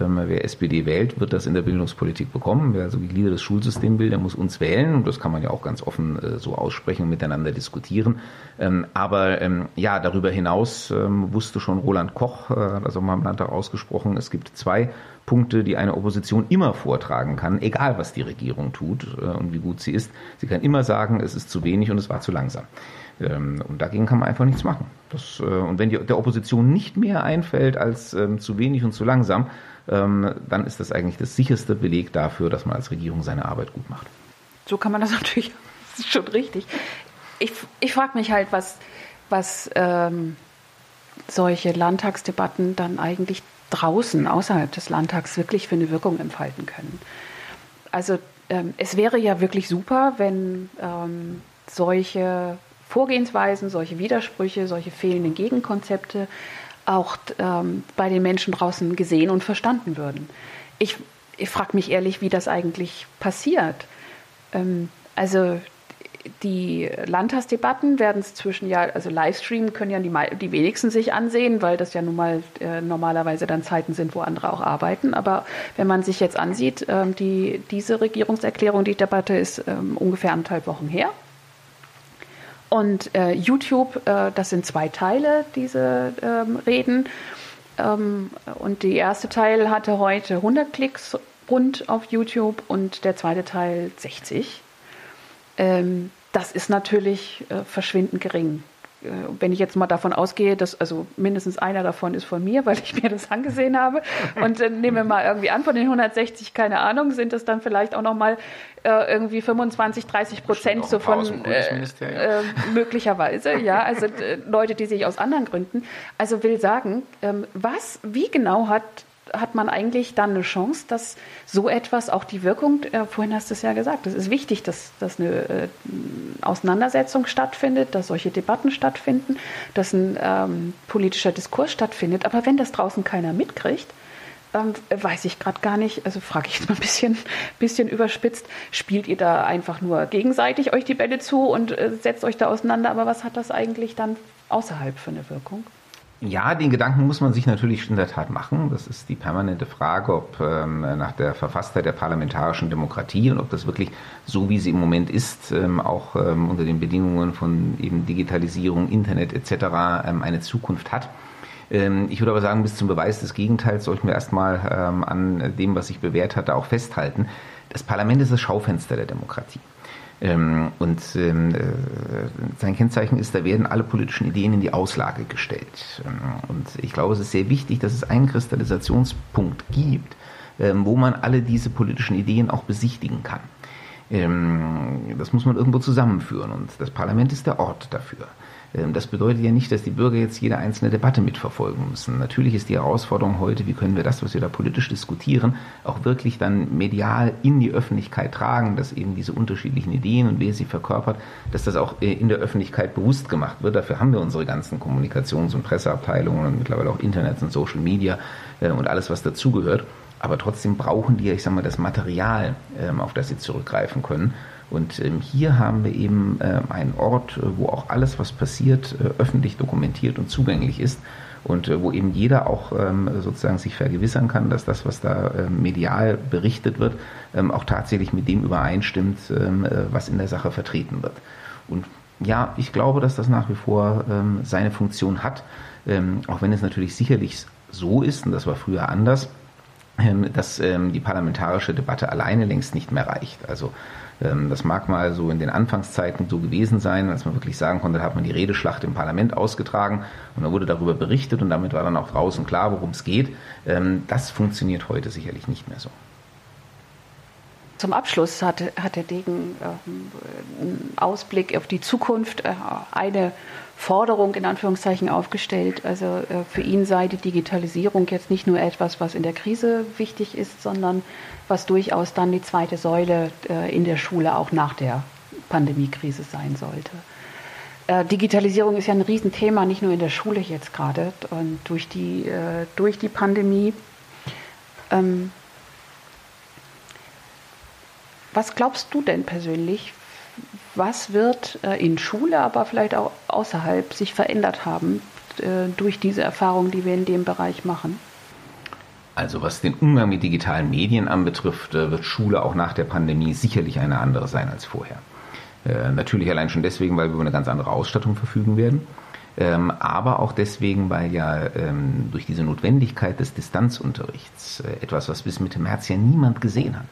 ähm, wer SPD wählt, wird das in der Bildungspolitik bekommen. Wer also gegliedertes Schulsystem will, der muss uns wählen und das kann man ja auch ganz offen äh, so aussprechen und miteinander diskutieren. Ähm, aber ähm, ja, darüber hinaus ähm, wusste schon Roland Koch, äh, das auch mal im Landtag ausgesprochen, es gibt zwei Punkte, die eine Opposition immer vortragen kann, egal was die Regierung tut äh, und wie gut sie ist. Sie kann immer sagen, es ist zu wenig und es war zu langsam. Ähm, und dagegen kann man einfach nichts machen. Das, äh, und wenn die, der Opposition nicht mehr einfällt als ähm, zu wenig und zu langsam, ähm, dann ist das eigentlich das sicherste Beleg dafür, dass man als Regierung seine Arbeit gut macht. So kann man das natürlich, das ist schon richtig. Ich, ich frage mich halt, was, was ähm, solche Landtagsdebatten dann eigentlich draußen, außerhalb des Landtags, wirklich für eine Wirkung entfalten können. Also ähm, es wäre ja wirklich super, wenn ähm, solche Vorgehensweisen, solche Widersprüche, solche fehlenden Gegenkonzepte auch ähm, bei den Menschen draußen gesehen und verstanden würden. Ich, ich frage mich ehrlich, wie das eigentlich passiert. Ähm, also die Landtagsdebatten werden es zwischen ja, also Livestream können ja die, die wenigsten sich ansehen, weil das ja nun mal äh, normalerweise dann Zeiten sind, wo andere auch arbeiten. Aber wenn man sich jetzt ansieht, ähm, die, diese Regierungserklärung, die Debatte ist ähm, ungefähr anderthalb Wochen her. Und äh, YouTube, äh, das sind zwei Teile, diese ähm, Reden. Ähm, und der erste Teil hatte heute 100 Klicks rund auf YouTube und der zweite Teil 60. Ähm, das ist natürlich äh, verschwindend gering. Äh, wenn ich jetzt mal davon ausgehe, dass also mindestens einer davon ist von mir, weil ich mir das angesehen habe. Und äh, nehmen wir mal irgendwie an, von den 160, keine Ahnung, sind es dann vielleicht auch noch mal äh, irgendwie 25, 30 Prozent so von äh, äh, möglicherweise, ja, also äh, Leute, die sich aus anderen Gründen. Also will sagen, ähm, was, wie genau hat hat man eigentlich dann eine Chance, dass so etwas auch die Wirkung, äh, vorhin hast du es ja gesagt, es ist wichtig, dass, dass eine äh, Auseinandersetzung stattfindet, dass solche Debatten stattfinden, dass ein ähm, politischer Diskurs stattfindet. Aber wenn das draußen keiner mitkriegt, ähm, weiß ich gerade gar nicht, also frage ich jetzt mal ein bisschen, bisschen überspitzt, spielt ihr da einfach nur gegenseitig euch die Bälle zu und äh, setzt euch da auseinander, aber was hat das eigentlich dann außerhalb für eine Wirkung? Ja, den Gedanken muss man sich natürlich in der Tat machen. Das ist die permanente Frage, ob ähm, nach der Verfasstheit der parlamentarischen Demokratie und ob das wirklich so, wie sie im Moment ist, ähm, auch ähm, unter den Bedingungen von eben Digitalisierung, Internet etc. Ähm, eine Zukunft hat. Ähm, ich würde aber sagen, bis zum Beweis des Gegenteils sollten wir erstmal ähm, an dem, was sich bewährt hatte, auch festhalten. Das Parlament ist das Schaufenster der Demokratie. Ähm, und ähm, äh, sein Kennzeichen ist, da werden alle politischen Ideen in die Auslage gestellt. Ähm, und ich glaube, es ist sehr wichtig, dass es einen Kristallisationspunkt gibt, wo man alle diese politischen Ideen auch besichtigen kann. Das muss man irgendwo zusammenführen und das Parlament ist der Ort dafür. Ähm, das bedeutet ja nicht, dass die Bürger jetzt jede einzelne Debatte mitverfolgen müssen. Natürlich ist die Herausforderung heute, wie können wir das, was wir da politisch diskutieren, auch wirklich dann medial in die Öffentlichkeit tragen, dass eben diese unterschiedlichen Ideen und wer sie verkörpert, dass das auch äh, in der Öffentlichkeit bewusst gemacht wird. Dafür haben wir unsere ganzen Kommunikations- und Presseabteilungen und mittlerweile auch Internet und Social Media äh, und alles, was dazugehört. Aber trotzdem brauchen die, ich sag mal, das Material, ähm, auf das sie zurückgreifen können. Und ähm, hier haben wir eben äh, einen Ort, äh, wo auch alles, was passiert, äh, öffentlich dokumentiert und zugänglich ist und äh, wo eben jeder auch ähm, sozusagen sich vergewissern kann, dass das, was da ähm, medial berichtet wird, ähm, auch tatsächlich mit dem übereinstimmt, ähm, äh, was in der Sache vertreten wird. Und ja, ich glaube, dass das nach wie vor ähm, seine Funktion hat, auch wenn es natürlich sicherlich so ist, und das war früher anders, dass die parlamentarische Debatte alleine längst nicht mehr reicht. Also das mag mal so in den Anfangszeiten so gewesen sein, als man wirklich sagen konnte, da hat man die Redeschlacht im Parlament ausgetragen und da wurde darüber berichtet und damit war dann auch draußen klar, worum es geht. Ähm, das funktioniert heute sicherlich nicht mehr so. Zum Abschluss hat, hat der Degen ähm, einen Ausblick auf die Zukunft, äh, eine Forderung in Anführungszeichen aufgestellt. Also äh, für ihn sei die Digitalisierung jetzt nicht nur etwas, was in der Krise wichtig ist, sondern was durchaus dann die zweite Säule äh, in der Schule auch nach der Pandemiekrise sein sollte. Äh, Digitalisierung ist ja ein Riesenthema, nicht nur in der Schule jetzt gerade und durch die, äh, durch die Pandemie. Ähm, was glaubst du denn persönlich, was wird äh, in Schule, aber vielleicht auch außerhalb sich verändert haben äh, durch diese Erfahrungen, die wir in dem Bereich machen? Also was den Umgang mit digitalen Medien anbetrifft, äh, wird Schule auch nach der Pandemie sicherlich eine andere sein als vorher. Natürlich allein schon deswegen, weil wir über eine ganz andere Ausstattung verfügen werden. Ähm, aber auch deswegen, weil ja ähm, durch diese Notwendigkeit des Distanzunterrichts, etwas, was bis Mitte März ja niemand gesehen hat,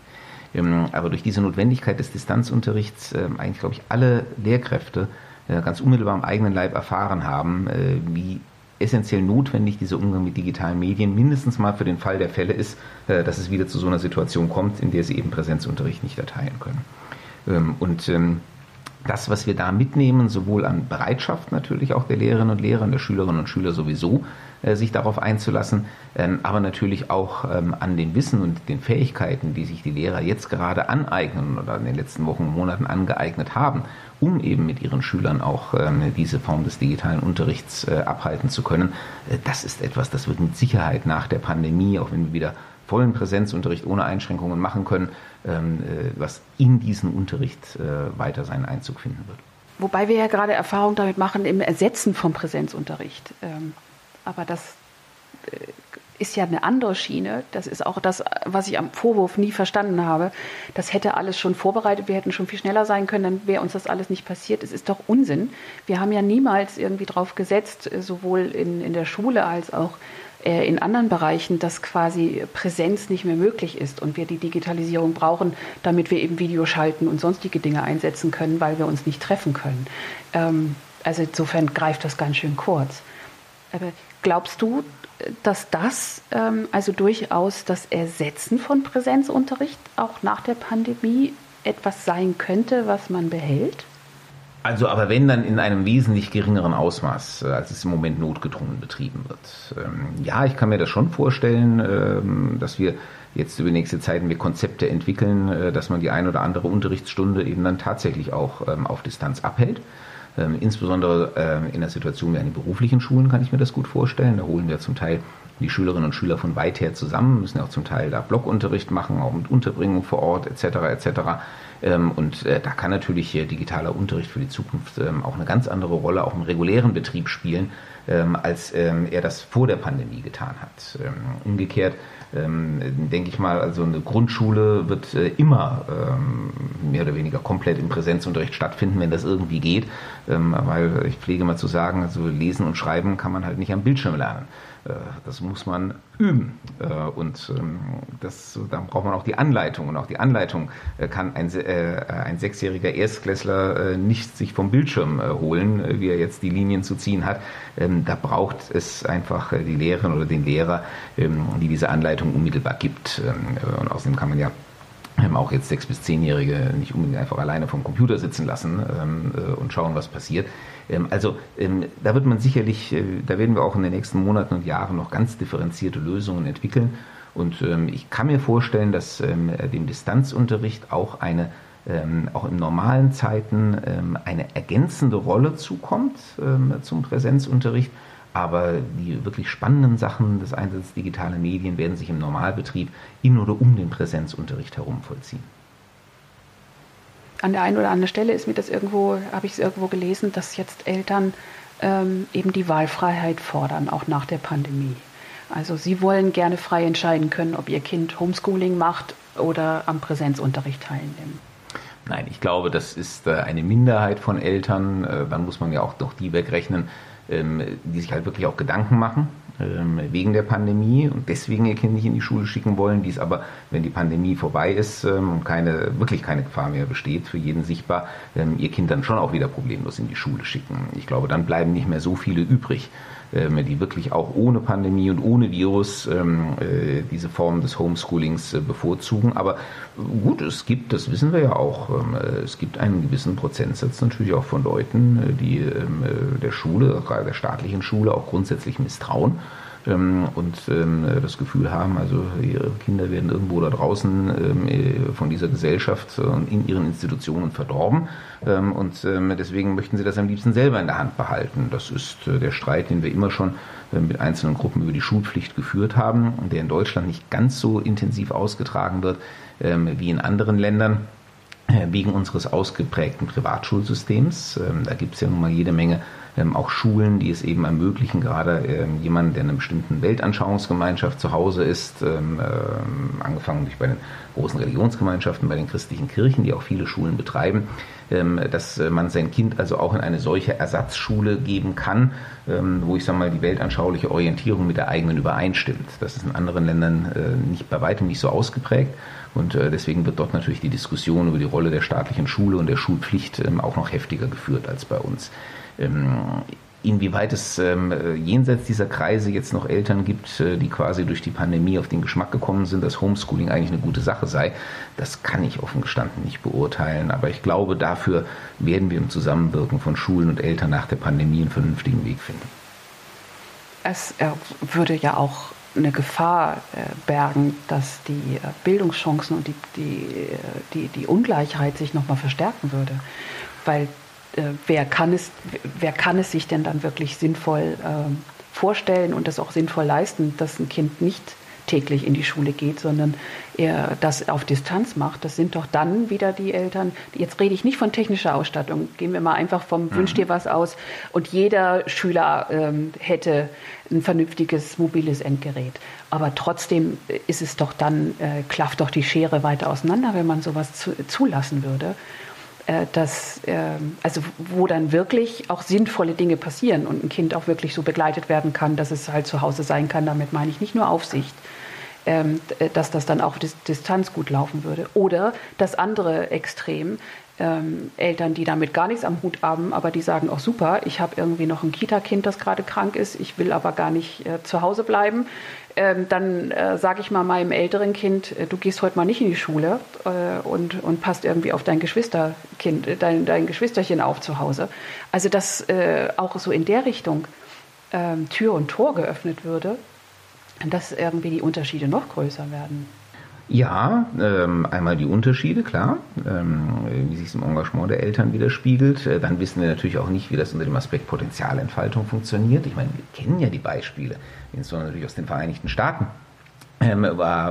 aber durch diese Notwendigkeit des Distanzunterrichts ähm, eigentlich, glaube ich, alle Lehrkräfte äh, ganz unmittelbar am eigenen Leib erfahren haben, äh, wie essentiell notwendig dieser Umgang mit digitalen Medien mindestens mal für den Fall der Fälle ist, äh, dass es wieder zu so einer Situation kommt, in der sie eben Präsenzunterricht nicht erteilen können. Ähm, und das, was wir da mitnehmen, sowohl an Bereitschaft natürlich auch der Lehrerinnen und Lehrer, der Schülerinnen und Schüler sowieso, äh, sich darauf einzulassen, ähm, aber natürlich auch ähm, an dem Wissen und den Fähigkeiten, die sich die Lehrer jetzt gerade aneignen oder in den letzten Wochen und Monaten angeeignet haben, um eben mit ihren Schülern auch ähm, diese Form des digitalen Unterrichts äh, abhalten zu können. Äh, das ist etwas, das wird mit Sicherheit nach der Pandemie, auch wenn wir wieder vollen Präsenzunterricht ohne Einschränkungen machen können, was in diesen Unterricht weiter seinen Einzug finden wird. Wobei wir ja gerade Erfahrung damit machen im Ersetzen vom Präsenzunterricht. Aber das äh, ist ja eine andere Schiene. Das ist auch das, was ich am Vorwurf nie verstanden habe. Das hätte alles schon vorbereitet. Wir hätten schon viel schneller sein können, dann wäre uns das alles nicht passiert. Es ist doch Unsinn. Wir haben ja niemals irgendwie drauf gesetzt, äh, sowohl in, in der Schule als auch äh, in anderen Bereichen, dass quasi Präsenz nicht mehr möglich ist und wir die Digitalisierung brauchen, damit wir eben Video schalten und sonstige Dinge einsetzen können, weil wir uns nicht treffen können. Ähm, also insofern greift das ganz schön kurz. Aber glaubst du, dass das ähm, also durchaus das Ersetzen von Präsenzunterricht auch nach der Pandemie etwas sein könnte, was man behält? Also, aber wenn dann in einem wesentlich geringeren Ausmaß, äh, als es im Moment notgedrungen betrieben wird. Ähm, ja, ich kann mir das schon vorstellen, ähm, dass wir jetzt über nächste Zeiten wir Konzepte entwickeln, äh, dass man die ein oder andere Unterrichtsstunde eben dann tatsächlich auch ähm, auf Distanz abhält. Insbesondere in der Situation wie an den beruflichen Schulen kann ich mir das gut vorstellen. Da holen wir zum Teil die Schülerinnen und Schüler von weit her zusammen, müssen ja auch zum Teil da Blockunterricht machen, auch mit Unterbringung vor Ort etc. etc. Ähm, und äh, da kann natürlich digitaler Unterricht für die Zukunft ähm, auch eine ganz andere Rolle auch im regulären Betrieb spielen, ähm, als er das vor der Pandemie getan hat. Umgekehrt denke ich mal, also eine Grundschule wird äh, immer mehr oder weniger komplett im Präsenzunterricht stattfinden, wenn das irgendwie geht, weil ich pflege mal zu sagen, also lesen und schreiben kann man halt nicht am Bildschirm lernen. Äh, das muss man üben. Äh, und ähm, das, da braucht man auch die Anleitung. Und auch die Anleitung äh, kann ein, ein sechsjähriger Erstklässler nicht sich vom Bildschirm holen, wie er jetzt die Linien zu ziehen hat. Ähm, da braucht es einfach die Lehrerin oder den Lehrer, ähm, die diese Anleitung unmittelbar gibt. Und außerdem kann man ja auch jetzt sechs- bis zehnjährige nicht unbedingt einfach alleine vom Computer sitzen lassen und schauen, was passiert. Ähm, also ähm, da wird man sicherlich, äh, da werden wir auch in den nächsten Monaten und Jahren noch ganz differenzierte Lösungen entwickeln. Und ähm, ich kann mir vorstellen, dass dem Distanzunterricht auch eine auch in normalen Zeiten eine ergänzende Rolle zukommt zum Präsenzunterricht. Aber die wirklich spannenden Sachen des Einsatzes digitaler Medien werden sich im Normalbetrieb in oder um den Präsenzunterricht herum vollziehen an der einen oder anderen Stelle ist mir das irgendwo, habe ich es irgendwo gelesen, dass jetzt Eltern ähm, eben die Wahlfreiheit fordern, auch nach der Pandemie. Also sie wollen gerne frei entscheiden können, ob ihr Kind Homeschooling macht oder am Präsenzunterricht teilnimmt. Nein, ich glaube, das ist äh, eine Minderheit von Eltern. Äh, dann muss man ja auch doch die wegrechnen, die sich halt wirklich auch Gedanken machen ähm, wegen der Pandemie und deswegen ihr Kind nicht in die Schule schicken wollen, die es aber, wenn die Pandemie vorbei ist ähm, und keine, wirklich keine Gefahr mehr besteht, für jeden sichtbar, ähm, ihr Kind dann schon auch wieder problemlos in die Schule schicken. Ich glaube, dann bleiben nicht mehr so viele übrig, die wirklich auch ohne Pandemie und ohne Virus äh, diese Form des Homeschoolings äh, bevorzugen. Aber gut, es gibt, das wissen wir ja auch, äh, es gibt einen gewissen Prozentsatz natürlich auch von Leuten, die der Schule, gerade der staatlichen Schule auch grundsätzlich misstrauen ähm, und ähm, das Gefühl haben, also ihre Kinder werden irgendwo da draußen ähm, äh, von dieser Gesellschaft und in ihren Institutionen verdorben ähm, und ähm, deswegen möchten sie das am liebsten selber in der Hand behalten. Das ist äh, der Streit, den wir immer schon äh, mit einzelnen Gruppen über die Schulpflicht geführt haben, der in Deutschland nicht ganz so intensiv ausgetragen wird ähm, wie in anderen Ländern wegen unseres ausgeprägten Privatschulsystems. Da gibt es ja nun mal jede Menge ähm, auch Schulen, die es eben ermöglichen, gerade ähm, jemand, der in einer bestimmten Weltanschauungsgemeinschaft zu Hause ist, ähm, äh, angefangen durch bei den großen Religionsgemeinschaften, bei den christlichen Kirchen, die auch viele Schulen betreiben, ähm, dass äh, man sein Kind also auch in eine solche Ersatzschule geben kann, ähm, wo ich sage mal die weltanschauliche Orientierung mit der eigenen übereinstimmt. Das ist in anderen Ländern äh, nicht bei weitem nicht so ausgeprägt. Und äh, deswegen wird dort natürlich die Diskussion über die Rolle der staatlichen Schule und der Schulpflicht ähm, auch noch heftiger geführt als bei uns. Ähm, Inwieweit es ähm, äh, jenseits dieser Kreise jetzt noch Eltern gibt, äh, die quasi durch die Pandemie auf den Geschmack gekommen sind, dass Homeschooling eigentlich eine gute Sache sei, das kann ich offen gestanden nicht beurteilen. Aber ich glaube, dafür werden wir im Zusammenwirken von Schulen und Eltern nach der Pandemie einen vernünftigen Weg finden. Es äh, würde ja auch eine Gefahr äh, bergen, dass die Bildungschancen und die, die, die, die Ungleichheit sich nochmal verstärken würde. Weil wer, kann es, wer kann es sich denn dann wirklich sinnvoll ähm, vorstellen und das auch sinnvoll leisten, dass ein Kind nicht täglich in die Schule geht, sondern er das auf Distanz macht. Das sind doch dann wieder die Eltern. Jetzt rede ich nicht von technischer Ausstattung. Gehen wir mal einfach vom mhm. Wünsch dir was aus und jeder Schüler ähm, hätte ein vernünftiges mobiles Endgerät. Aber trotzdem ist es doch dann, äh, klafft doch die Schere weiter auseinander, wenn man sowas zu, zulassen würde. Äh, dass, äh, also wo dann wirklich auch sinnvolle Dinge passieren und ein Kind auch wirklich so begleitet werden kann, dass es halt zu Hause sein kann. Damit meine ich nicht nur Aufsicht, ähm, dass das dann auch Distanz gut laufen würde. Oder das andere Extrem, ähm, Eltern, die damit gar nichts am Hut haben, aber die sagen auch super, ich habe irgendwie noch ein Kita-Kind, das gerade krank ist, ich will aber gar nicht äh, zu Hause bleiben. Ähm, dann äh, sage ich mal meinem älteren Kind, äh, du gehst heute mal nicht in die Schule äh, und, und passt irgendwie auf dein Geschwisterkind, äh, dein, dein Geschwisterchen auf zu Hause. Also dass äh, auch so in der Richtung ähm, Tür und Tor geöffnet würde, dass irgendwie die Unterschiede noch größer werden. Ja, ähm, einmal die Unterschiede, klar, ähm, wie sich es im Engagement der Eltern widerspiegelt. Äh, dann wissen wir natürlich auch nicht, wie das unter dem Aspekt Potenzialentfaltung funktioniert. Ich meine, wir kennen ja die Beispiele, insbesondere natürlich aus den Vereinigten Staaten, ähm,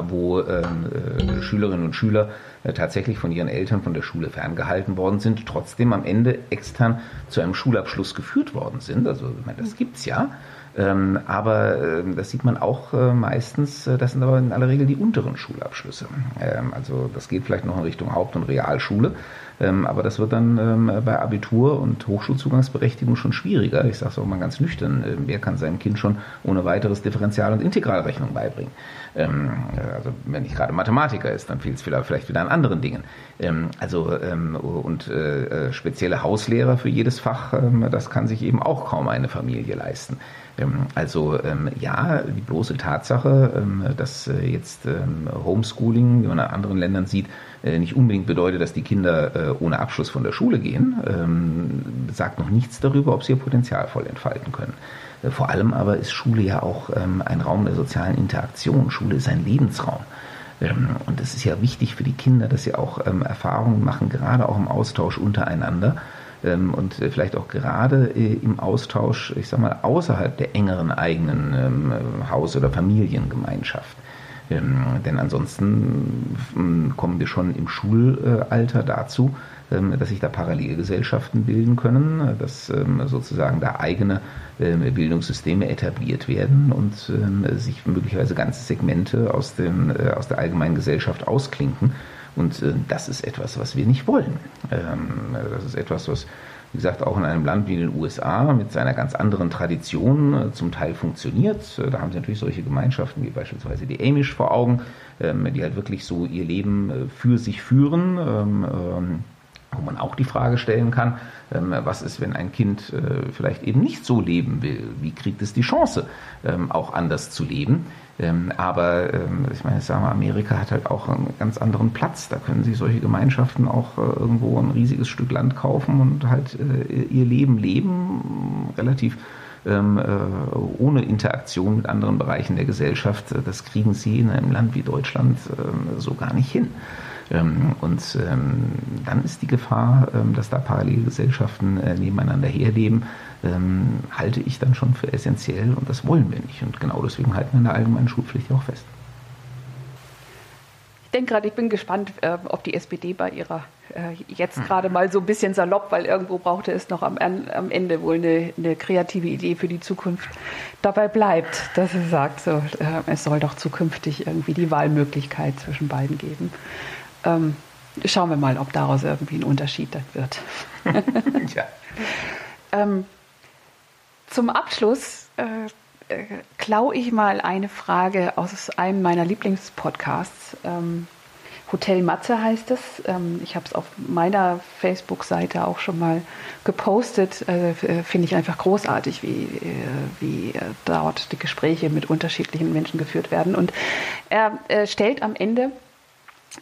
wo ähm, äh, Schülerinnen und Schüler äh, tatsächlich von ihren Eltern von der Schule ferngehalten worden sind, trotzdem am Ende extern zu einem Schulabschluss geführt worden sind. Also ich meine, das gibt's ja. Ähm, aber äh, das sieht man auch äh, meistens, äh, das sind aber in aller Regel die unteren Schulabschlüsse. Ähm, also das geht vielleicht noch in Richtung Haupt- und Realschule, ähm, aber das wird dann ähm, bei Abitur und Hochschulzugangsberechtigung schon schwieriger. Ich sage es auch mal ganz nüchtern, äh, wer kann seinem Kind schon ohne weiteres Differential- und Integralrechnung beibringen? Ähm, also wenn nicht gerade Mathematiker ist, dann fehlt es vielleicht wieder an anderen Dingen. Ähm, also und äh, äh, spezielle Hauslehrer für jedes Fach, das kann sich eben auch kaum eine Familie leisten. Ähm, also ähm, ja, die bloße Tatsache, ähm, dass äh, jetzt Homeschooling, wie man in anderen Ländern sieht, äh, nicht unbedingt bedeutet, dass die Kinder äh, ohne Abschluss von der Schule gehen, sagt noch nichts darüber, ob sie ihr Potenzial voll entfalten können. Vor allem aber ist Schule ja auch ein Raum der sozialen Interaktion. Schule ist ein Lebensraum. Und es ist ja wichtig für die Kinder, dass sie auch Erfahrungen machen, gerade auch im Austausch untereinander und äh, vielleicht auch gerade äh, im Austausch, ich sag mal, außerhalb der engeren eigenen ähm, Haus- oder Familiengemeinschaft. Ähm, denn ansonsten kommen wir schon im Schulalter dazu, dass sich da Parallelgesellschaften bilden können, dass sozusagen da eigene Bildungssysteme etabliert werden und sich möglicherweise ganze Segmente aus, dem, äh, aus der allgemeinen Gesellschaft ausklinken und äh, das ist etwas, was wir nicht wollen. Ähm, das ist etwas, was, wie gesagt, auch in einem Land wie den USA mit seiner ganz anderen Tradition äh, zum Teil funktioniert. Äh, da haben sie natürlich solche Gemeinschaften wie beispielsweise die Amish vor Augen, ähm, die halt wirklich so ihr Leben äh, für sich führen. Ähm, ähm wo man auch die Frage stellen kann, was ist, wenn ein Kind äh, vielleicht eben nicht so leben will? Wie kriegt es die Chance, ähm, auch anders zu leben? Ähm, aber ähm, ich meine, ich sage mal, Amerika hat halt auch einen ganz anderen Platz. Da können sich solche Gemeinschaften auch äh, irgendwo ein riesiges Stück Land kaufen und halt äh, ihr Leben leben, relativ ähm, äh, ohne Interaktion mit anderen Bereichen der Gesellschaft. Das kriegen sie in einem Land wie Deutschland ähm, so gar nicht hin. Ähm, und ähm, dann ist die Gefahr, ähm, dass da Parallelgesellschaften äh, nebeneinander herleben, halte ich dann schon für essentiell und das wollen wir nicht. Und genau deswegen halten wir in der allgemeinen Schulpflicht auch fest. Ich denke gerade, ich bin gespannt, äh, ob die SPD bei ihrer äh, jetzt hm. gerade mal so ein bisschen salopp, weil irgendwo brauchte es noch am, am Ende wohl eine, eine, kreative Idee für die Zukunft, dabei bleibt, dass sie sagt, so, es soll doch zukünftig irgendwie die Wahlmöglichkeit zwischen beiden geben. Ähm, schauen wir mal, ob daraus irgendwie ein Unterschied wird. ja. ähm, zum Abschluss äh, äh, klaue ich mal eine Frage aus einem meiner Lieblingspodcasts. Ähm, Hotel Matze heißt es. Ähm, ich habe es auf meiner Facebook-Seite auch schon mal gepostet. Äh, Finde ich einfach großartig, wie, äh, wie äh, dort die Gespräche mit unterschiedlichen Menschen geführt werden. Und er äh, stellt am Ende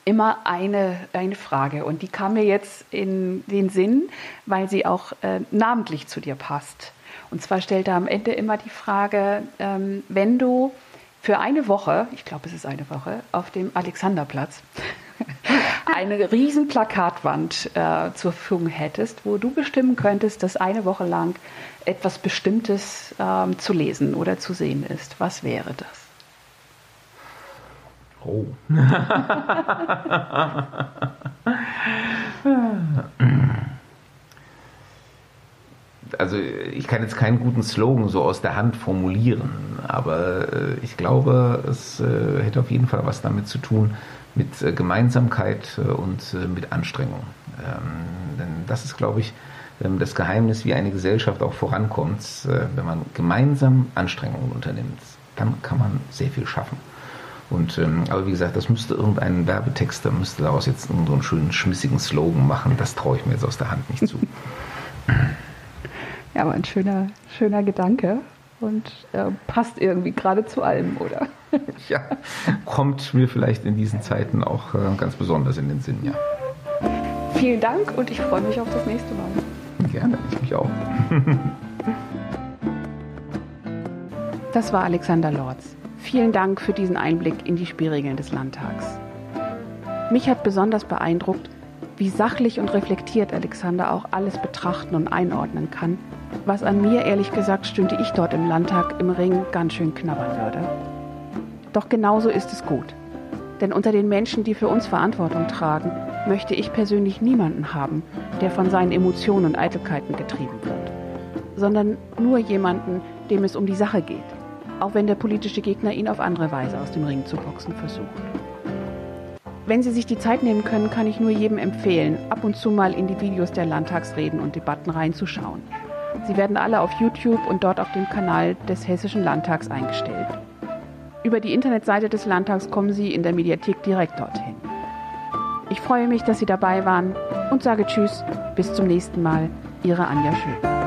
immer eine, eine Frage und die kam mir jetzt in den Sinn, weil sie auch äh, namentlich zu dir passt. Und zwar stellt er am Ende immer die Frage, ähm, wenn du für eine Woche, ich glaube es ist eine Woche, auf dem Alexanderplatz eine riesen Plakatwand äh, zur Verfügung hättest, wo du bestimmen könntest, dass eine Woche lang etwas Bestimmtes ähm, zu lesen oder zu sehen ist. Was wäre das? Oh. also ich kann jetzt keinen guten Slogan so aus der Hand formulieren, aber äh, ich glaube, es äh, hätte auf jeden Fall was damit zu tun, mit äh, Gemeinsamkeit und mit Anstrengung. Ähm, denn das ist, glaube ich, ähm, das Geheimnis, wie eine Gesellschaft auch vorankommt. Wenn man gemeinsam Anstrengungen unternimmt, dann kann man sehr viel schaffen. Und, ähm, aber wie gesagt, das müsste irgendein Werbetext, da müsste daraus jetzt so einen schönen, schmissigen Slogan machen. Das traue ich mir jetzt aus der Hand nicht zu. Ja, aber ein schöner, schöner Gedanke und äh, passt irgendwie gerade zu allem, oder? ja, kommt mir vielleicht in diesen Zeiten auch äh, ganz besonders in den Sinn, ja. Vielen Dank und ich freue mich auf das nächste Mal. Gerne, ich mich auch. das war Alexander Lorz. Vielen Dank für diesen Einblick in die Spielregeln des Landtags. Mich hat besonders beeindruckt, wie sachlich und reflektiert Alexander auch alles betrachten und einordnen kann, was an mir ehrlich gesagt stünde ich dort im Landtag im Ring ganz schön knabbern würde. Doch genauso ist es gut. Denn unter den Menschen, die für uns Verantwortung tragen, möchte ich persönlich niemanden haben, der von seinen Emotionen und Eitelkeiten getrieben wird, sondern nur jemanden, dem es um die Sache geht, auch wenn der politische Gegner ihn auf andere Weise aus dem Ring zu boxen versucht. Wenn Sie sich die Zeit nehmen können, kann ich nur jedem empfehlen, ab und zu mal in die Videos der Landtagsreden und Debatten reinzuschauen. Sie werden alle auf YouTube und dort auf dem Kanal des Hessischen Landtags eingestellt. Über die Internetseite des Landtags kommen Sie in der Mediathek direkt dorthin. Ich freue mich, dass Sie dabei waren und sage Tschüss, bis zum nächsten Mal. Ihre Anja Schön.